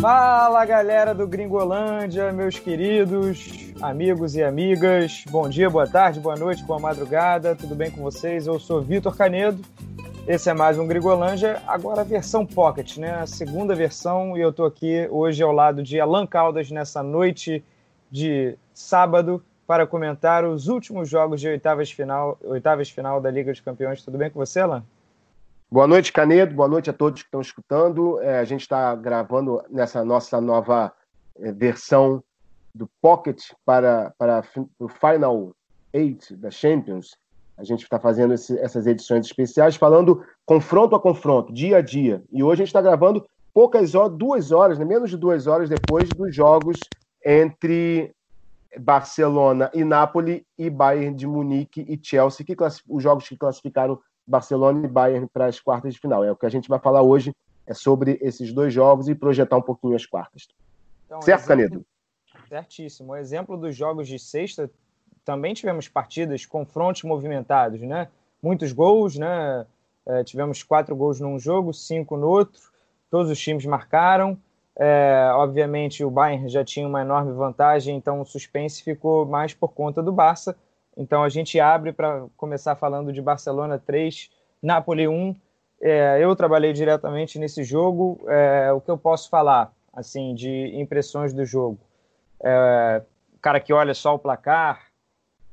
Fala galera do Gringolândia, meus queridos amigos e amigas. Bom dia, boa tarde, boa noite, boa madrugada. Tudo bem com vocês? Eu sou Vitor Canedo. Esse é mais um Gringolândia, agora a versão Pocket, né? A segunda versão, e eu tô aqui hoje ao lado de Alan Caldas nessa noite de sábado para comentar os últimos jogos de oitavas final, oitavas final da Liga dos Campeões. Tudo bem com você, Alan? Boa noite, Canedo. Boa noite a todos que estão escutando. É, a gente está gravando nessa nossa nova é, versão do Pocket para, para o Final Eight da Champions. A gente está fazendo esse, essas edições especiais falando confronto a confronto, dia a dia. E hoje a gente está gravando poucas horas, duas horas, né, menos de duas horas depois dos jogos entre Barcelona e Nápoles e Bayern de Munique e Chelsea, que os jogos que classificaram Barcelona e Bayern para as quartas de final. É o que a gente vai falar hoje, é sobre esses dois jogos e projetar um pouquinho as quartas. Então, certo, exemplo, Canedo? Certíssimo. O exemplo dos jogos de sexta, também tivemos partidas, confrontos movimentados, né? Muitos gols, né? É, tivemos quatro gols num jogo, cinco no outro. Todos os times marcaram. É, obviamente, o Bayern já tinha uma enorme vantagem, então o suspense ficou mais por conta do Barça então a gente abre para começar falando de Barcelona 3, Napoli 1. É, eu trabalhei diretamente nesse jogo. É, o que eu posso falar, assim, de impressões do jogo? É, cara que olha só o placar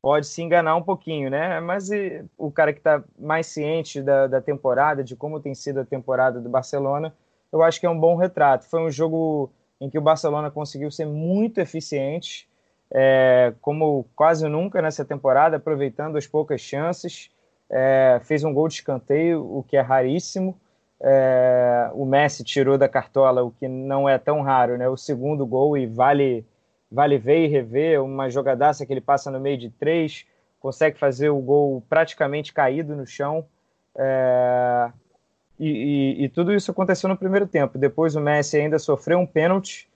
pode se enganar um pouquinho, né? Mas e, o cara que está mais ciente da, da temporada, de como tem sido a temporada do Barcelona, eu acho que é um bom retrato. Foi um jogo em que o Barcelona conseguiu ser muito eficiente é, como quase nunca nessa temporada, aproveitando as poucas chances. É, fez um gol de escanteio, o que é raríssimo. É, o Messi tirou da cartola, o que não é tão raro, né? O segundo gol e vale, vale ver e rever. Uma jogadaça que ele passa no meio de três, consegue fazer o gol praticamente caído no chão. É, e, e, e, tudo isso aconteceu no primeiro tempo. Depois o Messi ainda sofreu um pênalti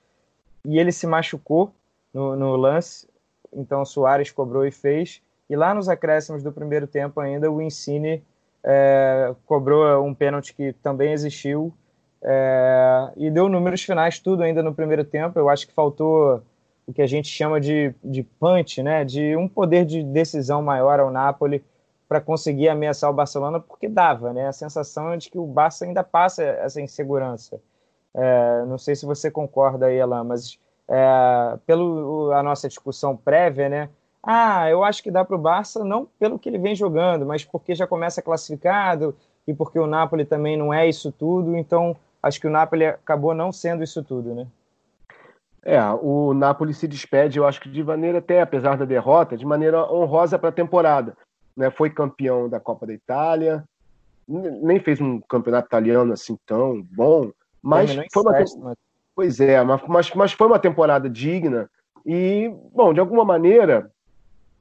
e ele se machucou no, no lance. Então o Soares cobrou e fez. E lá nos acréscimos do primeiro tempo ainda, o Insigne é, cobrou um pênalti que também existiu é, e deu números finais tudo ainda no primeiro tempo. Eu acho que faltou o que a gente chama de, de punch, né? de um poder de decisão maior ao Napoli para conseguir ameaçar o Barcelona, porque dava, né? A sensação é de que o Barça ainda passa essa insegurança. É, não sei se você concorda aí, Alain, mas é, pela nossa discussão prévia, né? Ah, eu acho que dá para o Barça, não pelo que ele vem jogando, mas porque já começa classificado e porque o Napoli também não é isso tudo, então acho que o Napoli acabou não sendo isso tudo, né? É, o Napoli se despede, eu acho que de maneira até, apesar da derrota, de maneira honrosa para a temporada. Né? Foi campeão da Copa da Itália, nem fez um campeonato italiano assim tão bom, mas foi uma, festa, Pois é, mas, mas foi uma temporada digna e, bom, de alguma maneira,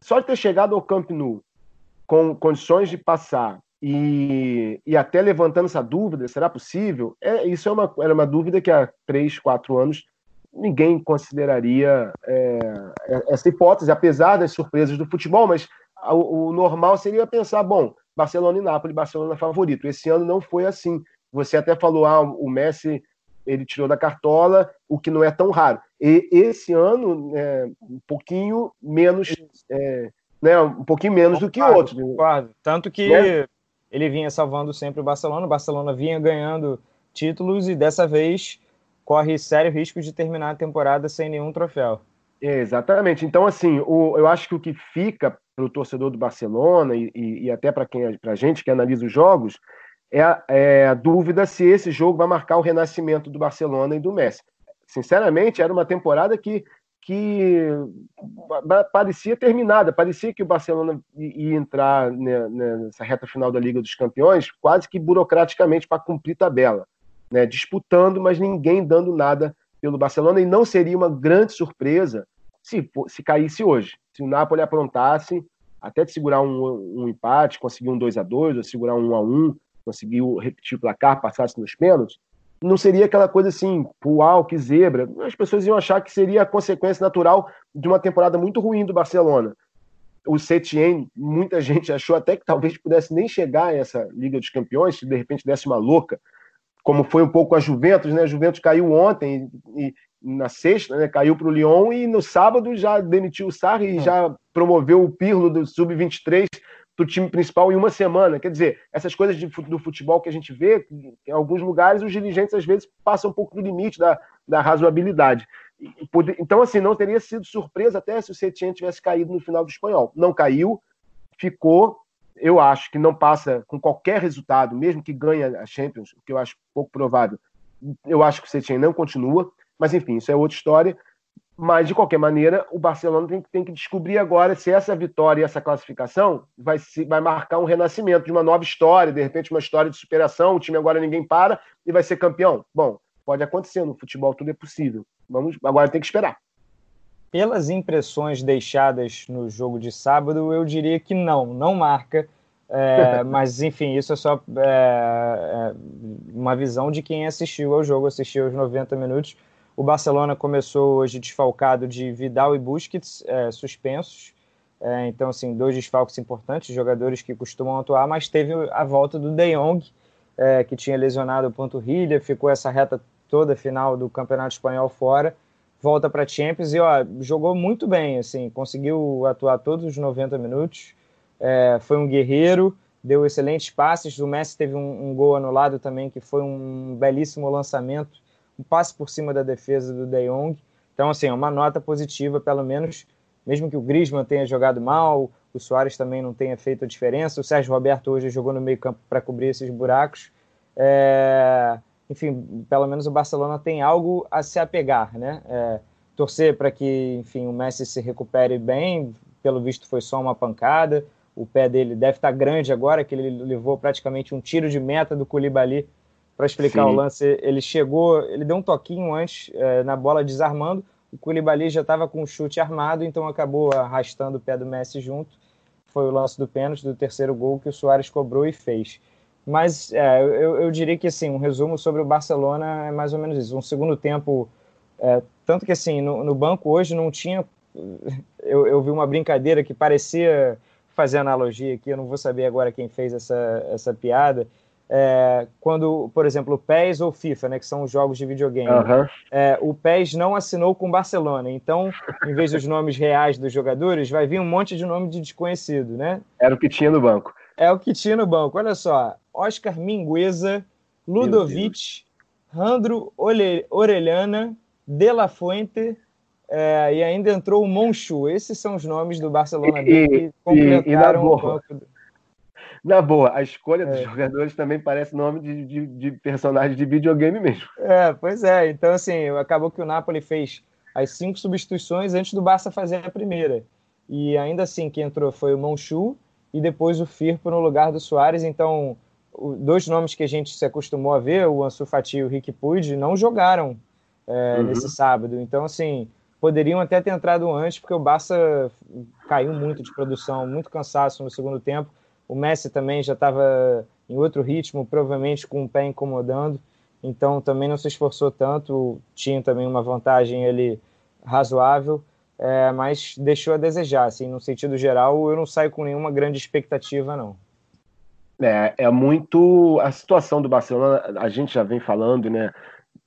só de ter chegado ao Camp Nou com condições de passar e, e até levantando essa dúvida, será possível? É, isso é uma, era uma dúvida que há três, quatro anos ninguém consideraria é, essa hipótese, apesar das surpresas do futebol, mas o, o, normal seria pensar, bom, Barcelona e Nápoles, Barcelona favorito. Esse ano não foi assim. Você até falou, ah, o Messi ele tirou da cartola, o que não é tão raro. E esse ano, é, um pouquinho menos, é, né, um pouquinho menos concordo, do que outros. Concordo. Tanto que né? ele vinha salvando sempre o Barcelona, o Barcelona vinha ganhando títulos e dessa vez corre sério risco de terminar a temporada sem nenhum troféu. exatamente. Então, assim, o, eu acho que o que fica para o torcedor do Barcelona e, e, e até para quem, para a gente que analisa os jogos, é, é a dúvida se esse jogo vai marcar o renascimento do Barcelona e do Messi. Sinceramente, era uma temporada que, que parecia terminada, parecia que o Barcelona ia entrar nessa reta final da Liga dos Campeões quase que burocraticamente para cumprir tabela, né? disputando, mas ninguém dando nada pelo Barcelona, e não seria uma grande surpresa se, se caísse hoje. Se o Napoli aprontasse, até de segurar um, um empate, conseguir um 2 a 2 ou segurar um 1 a 1 conseguiu repetir o placar, passasse nos pênaltis, não seria aquela coisa assim, uau, que zebra. As pessoas iam achar que seria a consequência natural de uma temporada muito ruim do Barcelona. o Setien, muita gente achou até que talvez pudesse nem chegar a essa Liga dos Campeões, se de repente desse uma louca, como foi um pouco a Juventus, né? A Juventus caiu ontem e, na sexta, né? Caiu para o Lyon e no sábado já demitiu o Sarri e hum. já promoveu o Pirlo do Sub-23 para o time principal em uma semana. Quer dizer, essas coisas de, do futebol que a gente vê, em alguns lugares, os dirigentes às vezes passam um pouco do limite da, da razoabilidade. Então, assim, não teria sido surpresa até se o Setien tivesse caído no final do espanhol. Não caiu, ficou. Eu acho que não passa com qualquer resultado, mesmo que ganhe a Champions, o que eu acho pouco provável. Eu acho que o Setien não continua, mas enfim, isso é outra história. Mas, de qualquer maneira, o Barcelona tem, tem que descobrir agora se essa vitória e essa classificação vai, se, vai marcar um renascimento de uma nova história, de repente uma história de superação, o time agora ninguém para e vai ser campeão. Bom, pode acontecer, no futebol tudo é possível. Vamos, agora tem que esperar. Pelas impressões deixadas no jogo de sábado, eu diria que não, não marca. É, mas, enfim, isso é só é, é, uma visão de quem assistiu ao jogo, assistiu aos 90 minutos. O Barcelona começou hoje desfalcado de Vidal e Busquets, é, suspensos. É, então, assim, dois desfalques importantes, jogadores que costumam atuar, mas teve a volta do De Jong, é, que tinha lesionado o panturrilha, ficou essa reta toda final do Campeonato Espanhol fora, volta para Champions e ó, jogou muito bem, assim, conseguiu atuar todos os 90 minutos, é, foi um guerreiro, deu excelentes passes, o Messi teve um, um gol anulado também, que foi um belíssimo lançamento, passe por cima da defesa do De Jong. Então, assim, é uma nota positiva, pelo menos, mesmo que o Griezmann tenha jogado mal, o Soares também não tenha feito a diferença, o Sérgio Roberto hoje jogou no meio campo para cobrir esses buracos. É... Enfim, pelo menos o Barcelona tem algo a se apegar, né? É... Torcer para que, enfim, o Messi se recupere bem, pelo visto foi só uma pancada, o pé dele deve estar grande agora, que ele levou praticamente um tiro de meta do Koulibaly para explicar Sim. o lance, ele chegou, ele deu um toquinho antes é, na bola desarmando, o Koulibaly já estava com o chute armado, então acabou arrastando o pé do Messi junto. Foi o lance do pênalti do terceiro gol que o Soares cobrou e fez. Mas é, eu, eu, diria que assim, um resumo sobre o Barcelona é mais ou menos isso. Um segundo tempo, é, tanto que assim, no, no, banco hoje não tinha. Eu, eu vi uma brincadeira que parecia fazer analogia aqui, eu não vou saber agora quem fez essa, essa piada, é, quando, por exemplo, o PES ou FIFA, né, que são os jogos de videogame, uhum. é, o PES não assinou com o Barcelona, então, em vez dos nomes reais dos jogadores, vai vir um monte de nome de desconhecido, né? Era o que tinha no banco. É o que tinha no banco. Olha só, Oscar Mingueza, Ludovic, Randro Orelhana, De La Fuente, é, e ainda entrou o Monchu. Esses são os nomes do Barcelona e, que completaram e, e o banco. Na boa, a escolha dos é. jogadores também parece nome de, de, de, personagem de videogame mesmo. É, pois é. Então, assim, acabou que o Napoli fez as cinco substituições antes do Barça fazer a primeira. E ainda assim, quem entrou foi o Monchu e depois o Firpo no lugar do Soares. Então, dois nomes que a gente se acostumou a ver, o Ansu Fati e o Rick Puig, não jogaram é, uhum. nesse sábado. Então, assim, poderiam até ter entrado antes, porque o Barça caiu muito de produção, muito cansaço no segundo tempo o Messi também já estava em outro ritmo, provavelmente com o pé incomodando, então também não se esforçou tanto. Tinha também uma vantagem ele razoável, é, mas deixou a desejar. Assim, no sentido geral, eu não saio com nenhuma grande expectativa, não. É, é muito a situação do Barcelona. A gente já vem falando, né?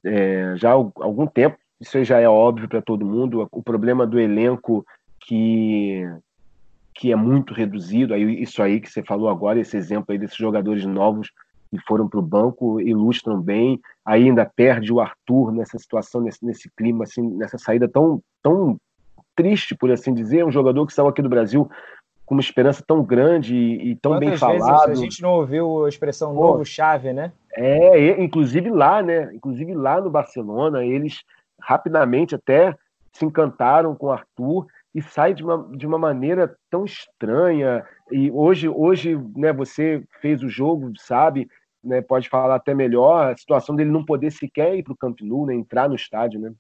É, já há algum tempo. Isso já é óbvio para todo mundo. O problema do elenco que que é muito reduzido. Aí, isso aí que você falou agora, esse exemplo aí desses jogadores novos que foram para o banco, ilustram bem. Aí ainda perde o Arthur nessa situação, nesse, nesse clima, assim, nessa saída tão, tão triste, por assim dizer. Um jogador que saiu aqui do Brasil com uma esperança tão grande e, e tão Quantas bem falado. a gente não ouviu a expressão Pô, novo chave, né? É, inclusive lá, né? Inclusive lá no Barcelona, eles rapidamente até se encantaram com o Arthur e sai de uma, de uma maneira tão estranha. E hoje, hoje né, você fez o jogo, sabe, né, pode falar até melhor, a situação dele não poder sequer ir para o Camp Nou, né, entrar no estádio, né?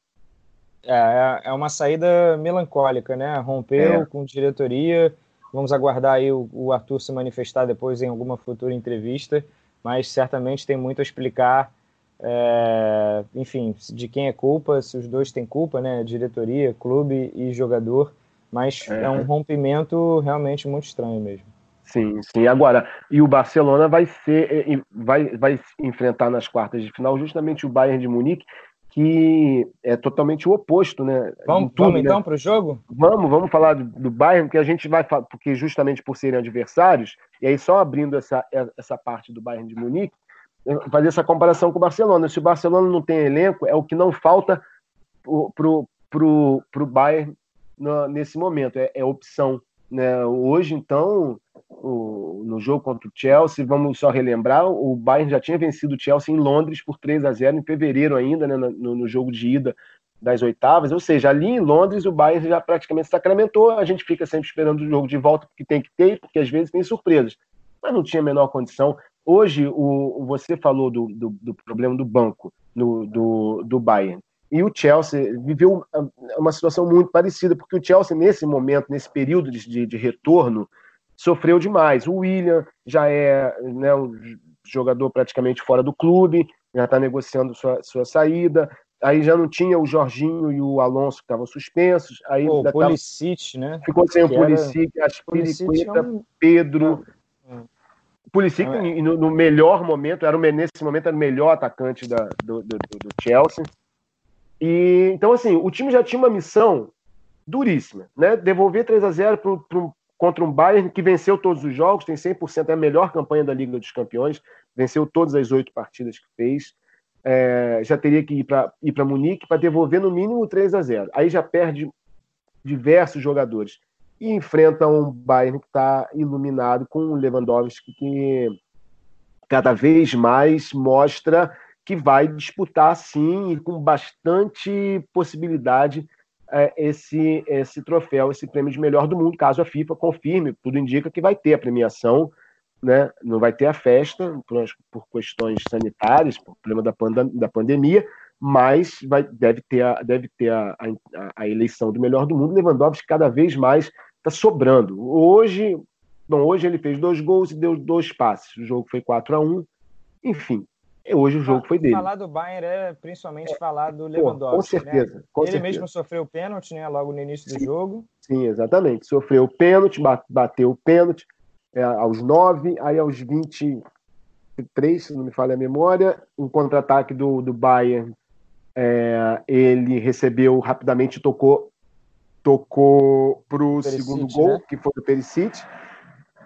É, é, uma saída melancólica, né? Rompeu é. com diretoria. Vamos aguardar aí o, o Arthur se manifestar depois em alguma futura entrevista, mas certamente tem muito a explicar é, enfim, de quem é culpa, se os dois têm culpa, né? Diretoria, clube e jogador Mas é. é um rompimento realmente muito estranho mesmo. Sim, sim. Agora, e o Barcelona vai ser, vai, vai enfrentar nas quartas de final justamente o Bayern de Munique, que é totalmente o oposto, né? Vamos, tudo, vamos né? então para o jogo? Vamos, vamos falar do, do Bayern, porque a gente vai porque justamente por serem adversários, e aí só abrindo essa, essa parte do Bayern de Munique, fazer essa comparação com o Barcelona. Se o Barcelona não tem elenco, é o que não falta pro, pro, pro Bayern no, nesse momento, é, é opção. Né? Hoje, então, o, no jogo contra o Chelsea, vamos só relembrar, o Bayern já tinha vencido o Chelsea em Londres por 3 a 0 em fevereiro ainda, né, no, no jogo de ida das oitavas, ou seja, ali em Londres o Bayern já praticamente sacramentou, a gente fica sempre esperando o jogo de volta porque tem que ter, porque às vezes tem surpresas, mas não tinha a menor condição. Hoje, o, você falou do, do, do problema do banco do, do Bayern, e o Chelsea viveu uma situação muito parecida, porque o Chelsea, nesse momento, nesse período de, de retorno, sofreu demais. O William já é né, um jogador praticamente fora do clube, já está negociando sua, sua saída. Aí já não tinha o Jorginho e o Alonso que estavam suspensos. Aí o Pulisic, tava... né? Ficou sem o Pulisic, era... Aspiricueta, é um... Pedro. É. Pulisic, é. no, no, melhor momento, era o, nesse momento era o melhor atacante da, do, do, do Chelsea. E, então, assim, o time já tinha uma missão duríssima, né? Devolver 3 a 0 para contra um Bayern que venceu todos os jogos, tem 100%, é a melhor campanha da Liga dos Campeões, venceu todas as oito partidas que fez. É, já teria que ir para Munique para devolver no mínimo 3 a 0 Aí já perde diversos jogadores. E enfrenta um Bayern que está iluminado com o Lewandowski, que cada vez mais mostra que vai disputar sim e com bastante possibilidade é, esse, esse troféu, esse prêmio de melhor do mundo, caso a FIFA confirme, tudo indica que vai ter a premiação, né? não vai ter a festa por, por questões sanitárias, por problema da, da pandemia, mas vai, deve ter, a, deve ter a, a, a eleição do melhor do mundo. Lewandowski cada vez mais está sobrando. Hoje, bom, hoje ele fez dois gols e deu dois passes. O jogo foi 4 a 1 Enfim, Hoje o jogo foi dele. Falar do Bayern é principalmente é, falar do Lewandowski. com certeza. Né? Com Ele certeza. mesmo sofreu o pênalti, né? Logo no início do sim, jogo. Sim, exatamente. Sofreu o pênalti, bateu o pênalti é, aos 9, aí aos 23, se não me falha a memória, um contra-ataque do, do Bayern. É, ele recebeu rapidamente, tocou tocou para o segundo gol, né? que foi do Perisic.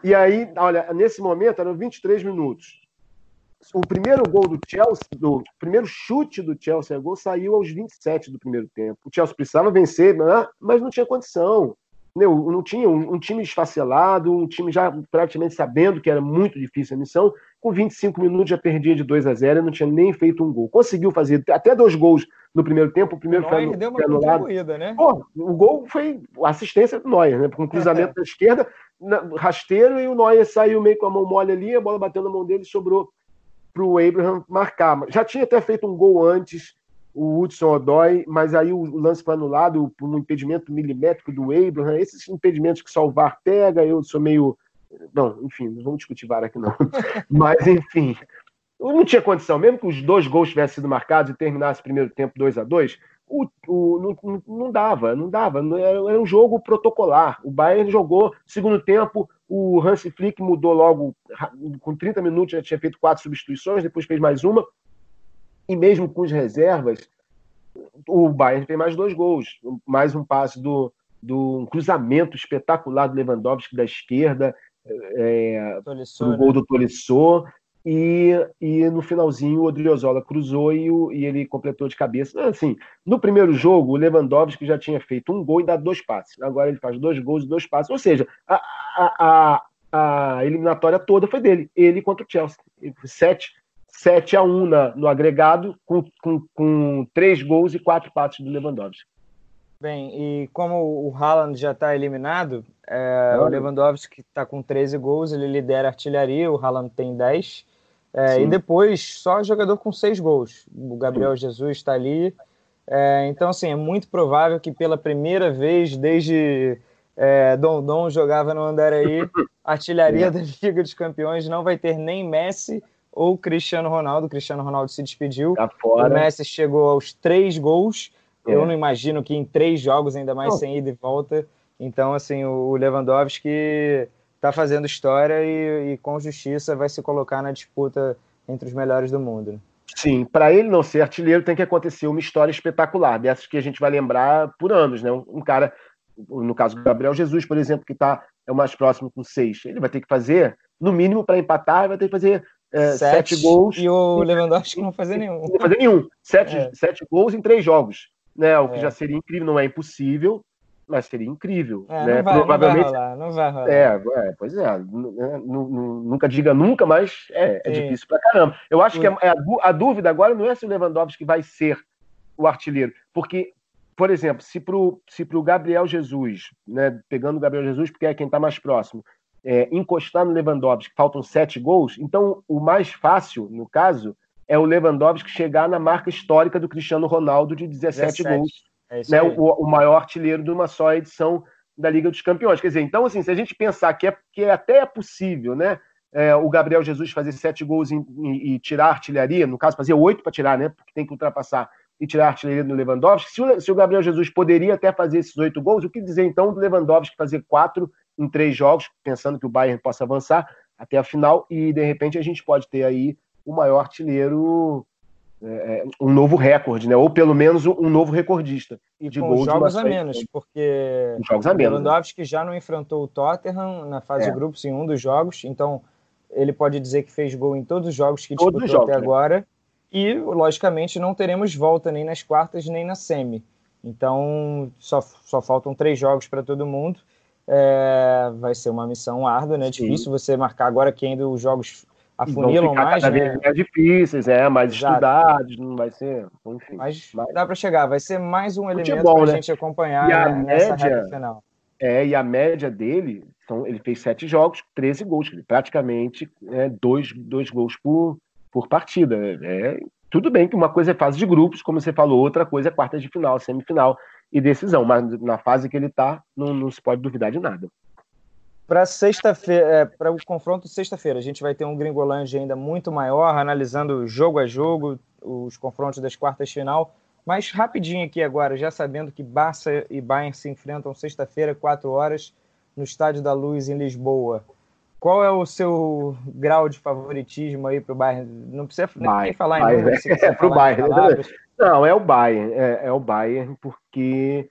E aí, olha, nesse momento eram 23 minutos o primeiro gol do Chelsea, do primeiro chute do Chelsea a gol saiu aos 27 do primeiro tempo. O Chelsea precisava vencer, né? mas não tinha condição. Não tinha um, um, time esfacelado, um time já praticamente sabendo que era muito difícil a missão. Com 25 minutos já perdia de 2 a 0 e não tinha nem feito um gol. Conseguiu fazer até dois gols no primeiro tempo. O primeiro foi, deu uma contribuída, né? Pô, o gol foi assistência do Neuer, né? Com um cruzamento da esquerda, rasteiro, e o Neuer saiu meio com a mão mole ali, a bola bateu na mão dele e sobrou para o Abraham marcar. Já tinha até feito um gol antes, o Hudson Odoi, mas aí o lance foi anulado por um impedimento milimétrico do Abraham. Esses impedimentos que só o VAR pega, eu sou meio. Não, enfim, não vamos discutir VAR aqui não. mas, enfim, não tinha condição. Mesmo que os dois gols tivessem sido marcados e terminasse o primeiro tempo 2 a 2 o, o, não, não dava, não dava. Era, um jogo protocolar. O Bayern jogou segundo tempo, o Hansi Flick mudou logo, com 30 minutos já tinha feito quatro substituições, depois fez mais uma. E mesmo com as reservas, o Bayern fez mais dois gols. Mais um passe do, do um cruzamento espetacular do Lewandowski da esquerda, é, Tolisso, gol né? do Tolisso. E, e no finalzinho o Odriozola cruzou e, o, e ele completou de cabeça. Assim, no primeiro jogo, o Lewandowski já tinha feito um gol e dado dois passes. Agora ele faz dois gols e dois passes. Ou seja, a, a, a, a eliminatória toda foi dele, ele contra o Chelsea. 7, 7 a 1 na, no agregado, com, com, com três gols e quatro passes do Lewandowski. Bem, e como o Haaland já está eliminado, é, o Lewandowski está com 13 gols, ele lidera a artilharia, o Haaland tem 10. É, e depois, só jogador com seis gols. O Gabriel. Jesus está ali. É, então, assim, é muito provável que pela primeira vez desde é, Dondon jogava no Andaraí, a artilharia é. da Liga dos Campeões não vai ter nem Messi ou Cristiano Ronaldo. O Cristiano Ronaldo se despediu. Tá o Messi chegou aos três gols. É. Eu não imagino que em três jogos, ainda mais sem ida e volta, Então, assim, o Lewandowski está fazendo história e, e, com justiça vai se colocar na disputa entre os melhores do mundo. Sim, para ele não ser artilheiro tem que acontecer uma história espetacular, dessas que a gente vai lembrar por anos, né? Um cara, no caso do Gabriel Jesus, por exemplo, que tá, é o mais próximo com seis, ele vai ter que fazer, no mínimo, para empatar, vai ter que fazer é, sete, sete, gols. E o Lewandowski não fazer nenhum. Não fazer nenhum. Sete, é. sete gols em três jogos. Né? O que é. já seria incrível, não é impossível, mas seria incrível. É, né? não, vai, Provavelmente... não vai rolar, não vai rolar. É, é pois é. Né? Nunca diga nunca, mas é, é difícil pra caramba. Eu acho que a, é, a, dúvida agora não é se o Lewandowski vai ser o artilheiro, porque, por exemplo, se pro, se pro Gabriel Jesus, né, pegando o Gabriel Jesus, porque é quem está mais próximo, é, encostar no Lewandowski, faltam sete gols, então o mais fácil, no caso, é o Lewandowski chegar na marca histórica do Cristiano Ronaldo de 17, 17. gols é né, o, o, maior artilheiro de uma só edição da Liga dos Campeões. Quer dizer, então, assim, se a gente pensar que, é, que é até é possível, né? É, o Gabriel Jesus fazer sete gols e, tirar a artilharia, no caso, fazer oito para tirar, né? Porque tem que ultrapassar e tirar a artilharia do Lewandowski. Se o, se o, Gabriel Jesus poderia até fazer esses oito gols, o que dizer então do Lewandowski fazer quatro em três jogos, pensando que o Bayern possa avançar até a final e de repente a gente pode ter aí o maior artilheiro é, é, um novo recorde, né? Ou pelo menos um novo recordista e de com gols jogos a menos, porque jogos a menos? Lewandowski né? já não enfrentou o Tottenham na fase é. de grupos em um dos jogos, então ele pode dizer que fez gol em todos os jogos que todos disputou jogos, até né? agora. E logicamente não teremos volta nem nas quartas nem na semi. Então só, só faltam três jogos para todo mundo. É, vai ser uma missão árdua, né? Sim. Difícil você marcar agora que ainda os jogos afunilam mais, cada né? mais difíceis, é, mais Exato. estudados, não vai ser, enfim. Mas, mas... dá para chegar, vai ser mais um elemento para a né? gente acompanhar e a nessa média, reta final. É, e a média dele, então, ele fez sete jogos, 13 gols, praticamente é, dois, dois gols por, por partida. É, tudo bem que uma coisa é fase de grupos, como você falou, outra coisa é quarta de final, semifinal e decisão, mas na fase que ele está, não, não se pode duvidar de nada. Para sexta-feira, é, para o confronto sexta-feira, a gente vai ter um Gringolândia ainda muito maior, analisando jogo a jogo, os confrontos das quartas final. Mas rapidinho aqui agora, já sabendo que Barça e Bayern se enfrentam sexta-feira, 4 horas, no Estádio da Luz, em Lisboa. Qual é o seu grau de favoritismo aí para o Bayern? Não precisa Bayern, nem falar em número, é, é para o Bayern. Não, é o Bayern. É, é o Bayern, porque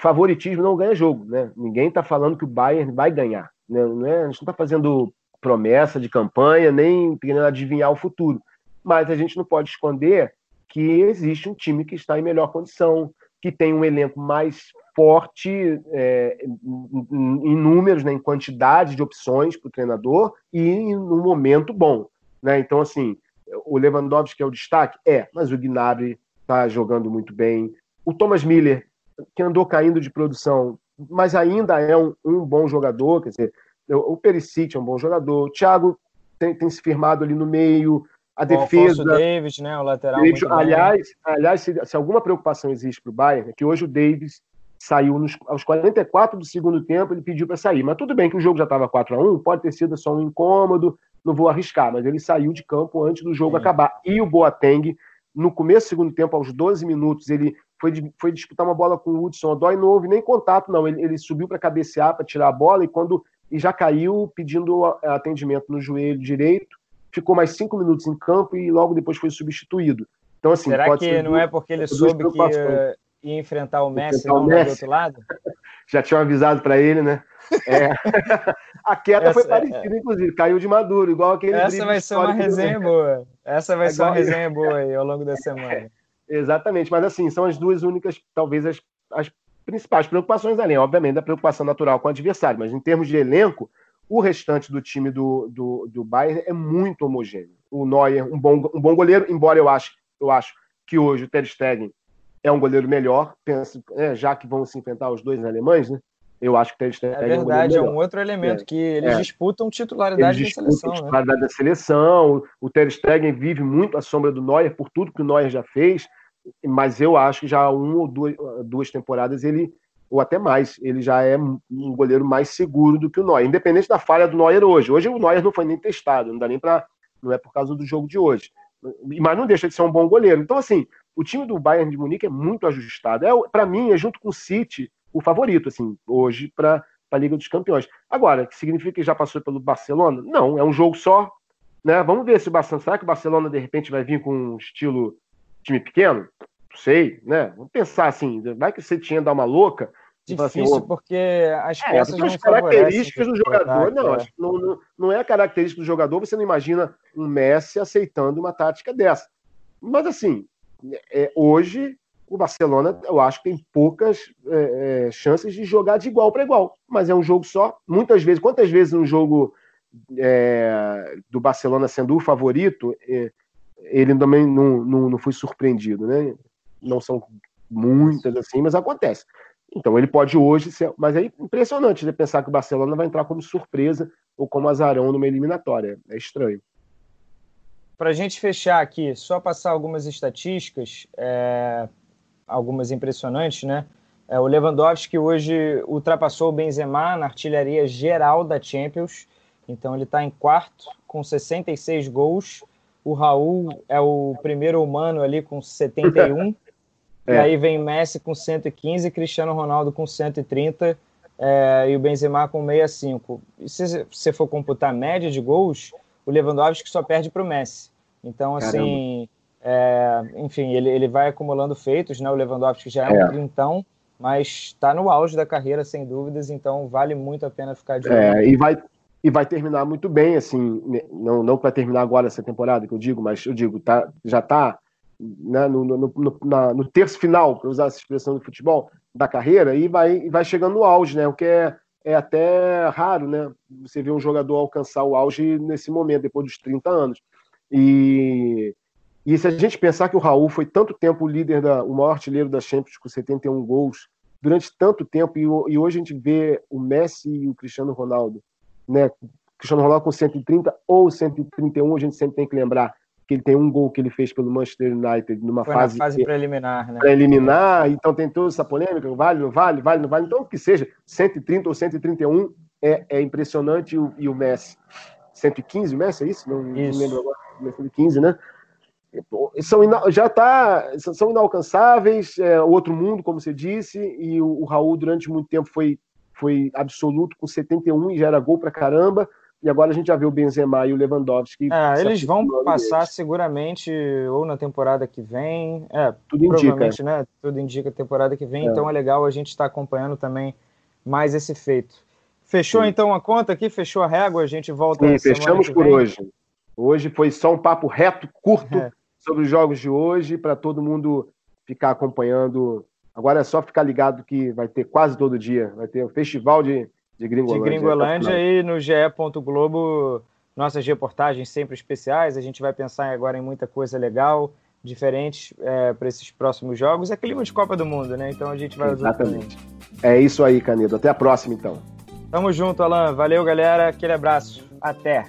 favoritismo não ganha jogo, né? Ninguém está falando que o Bayern vai ganhar. Né? Não é, a gente não está fazendo promessa de campanha, nem querendo adivinhar o futuro. Mas a gente não pode esconder que existe um time que está em melhor condição, que tem um elenco mais forte é, em números, né, em quantidade de opções para o treinador e um momento bom. Né? Então, assim, o Lewandowski é o destaque? É, mas o Gnabry está jogando muito bem. O Thomas Miller que andou caindo de produção, mas ainda é um, um bom jogador, quer dizer, o Perisic é um bom jogador, o Thiago tem, tem se firmado ali no meio, a o defesa. O Davis, né, o lateral. Davis, aliás, aliás se, se, alguma preocupação existe para o Bayern, é que hoje o Davis saiu nos, aos 44 do segundo tempo, ele pediu para sair. Mas tudo bem que o jogo já estava 4 a 1 pode ter sido só um incômodo, não vou arriscar, mas ele saiu de campo antes do jogo Sim. acabar. E o Boateng, no começo do segundo tempo, aos 12 minutos, ele foi, foi disputar uma bola com o Hudson Odoi, não houve nem contato, não. Ele, ele subiu para cabecear, para tirar a bola, e quando e já caiu pedindo atendimento no joelho direito, ficou mais cinco minutos em campo e logo depois foi substituído. Então, assim, Será que não é porque ele soube que ia, ia enfrentar o Messi enfrentar o Messi. do outro lado? já tinham avisado para ele, né? É. a queda essa, foi parecida, é. inclusive, caiu de maduro, igual aquele. Essa vai ser uma resenha boa. Essa vai é ser uma resenha boa aí ao longo da semana. Exatamente, mas assim, são as duas únicas, talvez, as, as principais preocupações, além, obviamente, da preocupação natural com o adversário, mas em termos de elenco, o restante do time do, do, do Bayern é muito homogêneo. O Neuer, um bom, um bom goleiro, embora eu acho, eu acho que hoje o Ter Stegen é um goleiro melhor, penso, é, já que vão se enfrentar os dois alemães, né? Eu acho que Ter Stegen é verdade, é um, é um outro elemento é, que eles é. disputam titularidade eles da seleção, né? titularidade né? da seleção. O Ter Stegen vive muito à sombra do Neuer por tudo que o Neuer já fez mas eu acho que já uma ou duas, duas temporadas ele, ou até mais, ele já é um goleiro mais seguro do que o Neuer, independente da falha do Neuer hoje. Hoje o Neuer não foi nem testado, não dá nem para, não é por causa do jogo de hoje, mas não deixa de ser um bom goleiro. Então assim, o time do Bayern de Munique é muito ajustado. É, para mim, é junto com o City, o favorito, assim, hoje para a Liga dos Campeões. Agora, significa que já passou pelo Barcelona? Não, é um jogo só. Né? Vamos ver se o Barcelona. Será que o Barcelona de repente vai vir com um estilo time pequeno? Não sei, né? Vamos pensar assim, vai que você tinha dar uma louca. Difícil, assim, porque as é, peças não as características do jogador, não, é. não, não, não é a característica do jogador, você não imagina um Messi aceitando uma tática dessa. Mas assim, é, hoje o Barcelona, eu acho que tem poucas é, é, chances de jogar de igual para igual. Mas é um jogo só. Muitas vezes, quantas vezes um jogo é, do Barcelona sendo o favorito, é, ele também não, não, não foi surpreendido, né? Não são muitas assim, mas acontece. Então ele pode hoje ser. Mas é impressionante né, pensar que o Barcelona vai entrar como surpresa ou como azarão numa eliminatória. É estranho. Para a gente fechar aqui, só passar algumas estatísticas. É, algumas impressionantes, né? É, o Lewandowski hoje ultrapassou o Benzema na artilharia geral da Champions, então ele está em quarto com 66 gols. O Raul é o primeiro humano ali com 71. é. E aí vem Messi com 115, Cristiano Ronaldo com 130 é, e o Benzema com 65. E se você for computar a média de gols, o Lewandowski só perde para o Messi. Então, assim, é, enfim, ele, ele vai acumulando feitos, né? O Lewandowski já é, é. um trintão, mas está no auge da carreira, sem dúvidas, então vale muito a pena ficar de olho. É, e vai, e vai terminar muito bem, assim, né, não, não para terminar agora essa temporada que eu digo, mas eu digo, tá, já está né, no, no, no, no terço final, para usar essa expressão do futebol, da carreira, e vai, vai chegando no auge, né? O que é, é até raro, né? Você vê um jogador alcançar o auge nesse momento, depois dos 30 anos. E e se a gente pensar que o Raul foi tanto tempo o líder, da, o maior artilheiro da Champions com 71 gols, durante tanto tempo, e, e hoje a gente vê o Messi e o Cristiano Ronaldo, né? Cristiano Ronaldo com 130 ou 131, a gente sempre tem que lembrar que ele tem um gol que ele fez pelo Manchester United numa Foi fase, fase preliminar, né? Preliminar, então tem toda essa polêmica, vale, não vale, vale, não vale. Então, que seja 130 ou 131 é, é impressionante e o, e o Messi 115, o Messi é isso? Não, isso. não lembro agora, 115, né? são já tá, são inalcançáveis, é outro mundo, como você disse, e o, o, Raul durante muito tempo foi, foi absoluto com 71 e já era gol pra caramba, e agora a gente já vê o Benzema e o Lewandowski. É, eles vão passar deles. seguramente ou na temporada que vem, é, tudo indica, né? Tudo indica temporada que vem, é. então é legal a gente estar tá acompanhando também mais esse feito. Fechou Sim. então a conta aqui, fechou a régua, a gente volta. Sim, fechamos por hoje. Hoje foi só um papo reto, curto. É sobre os jogos de hoje, para todo mundo ficar acompanhando. Agora é só ficar ligado que vai ter quase todo dia. Vai ter o festival de, de Gringolândia. De Gringolândia e no GE. Globo, nossas reportagens sempre especiais. A gente vai pensar agora em muita coisa legal, diferente é, para esses próximos jogos. É clima de Copa do Mundo, né? Então a gente vai Exatamente. É isso aí, Canedo. Até a próxima, então. Tamo junto, Alan. Valeu, galera. Aquele abraço. Até.